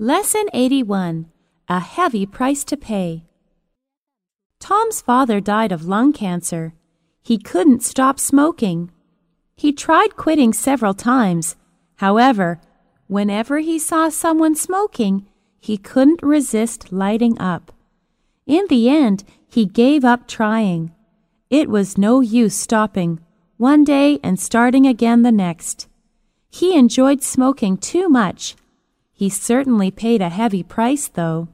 Lesson 81 A Heavy Price to Pay. Tom's father died of lung cancer. He couldn't stop smoking. He tried quitting several times. However, whenever he saw someone smoking, he couldn't resist lighting up. In the end, he gave up trying. It was no use stopping one day and starting again the next. He enjoyed smoking too much. He certainly paid a heavy price, though.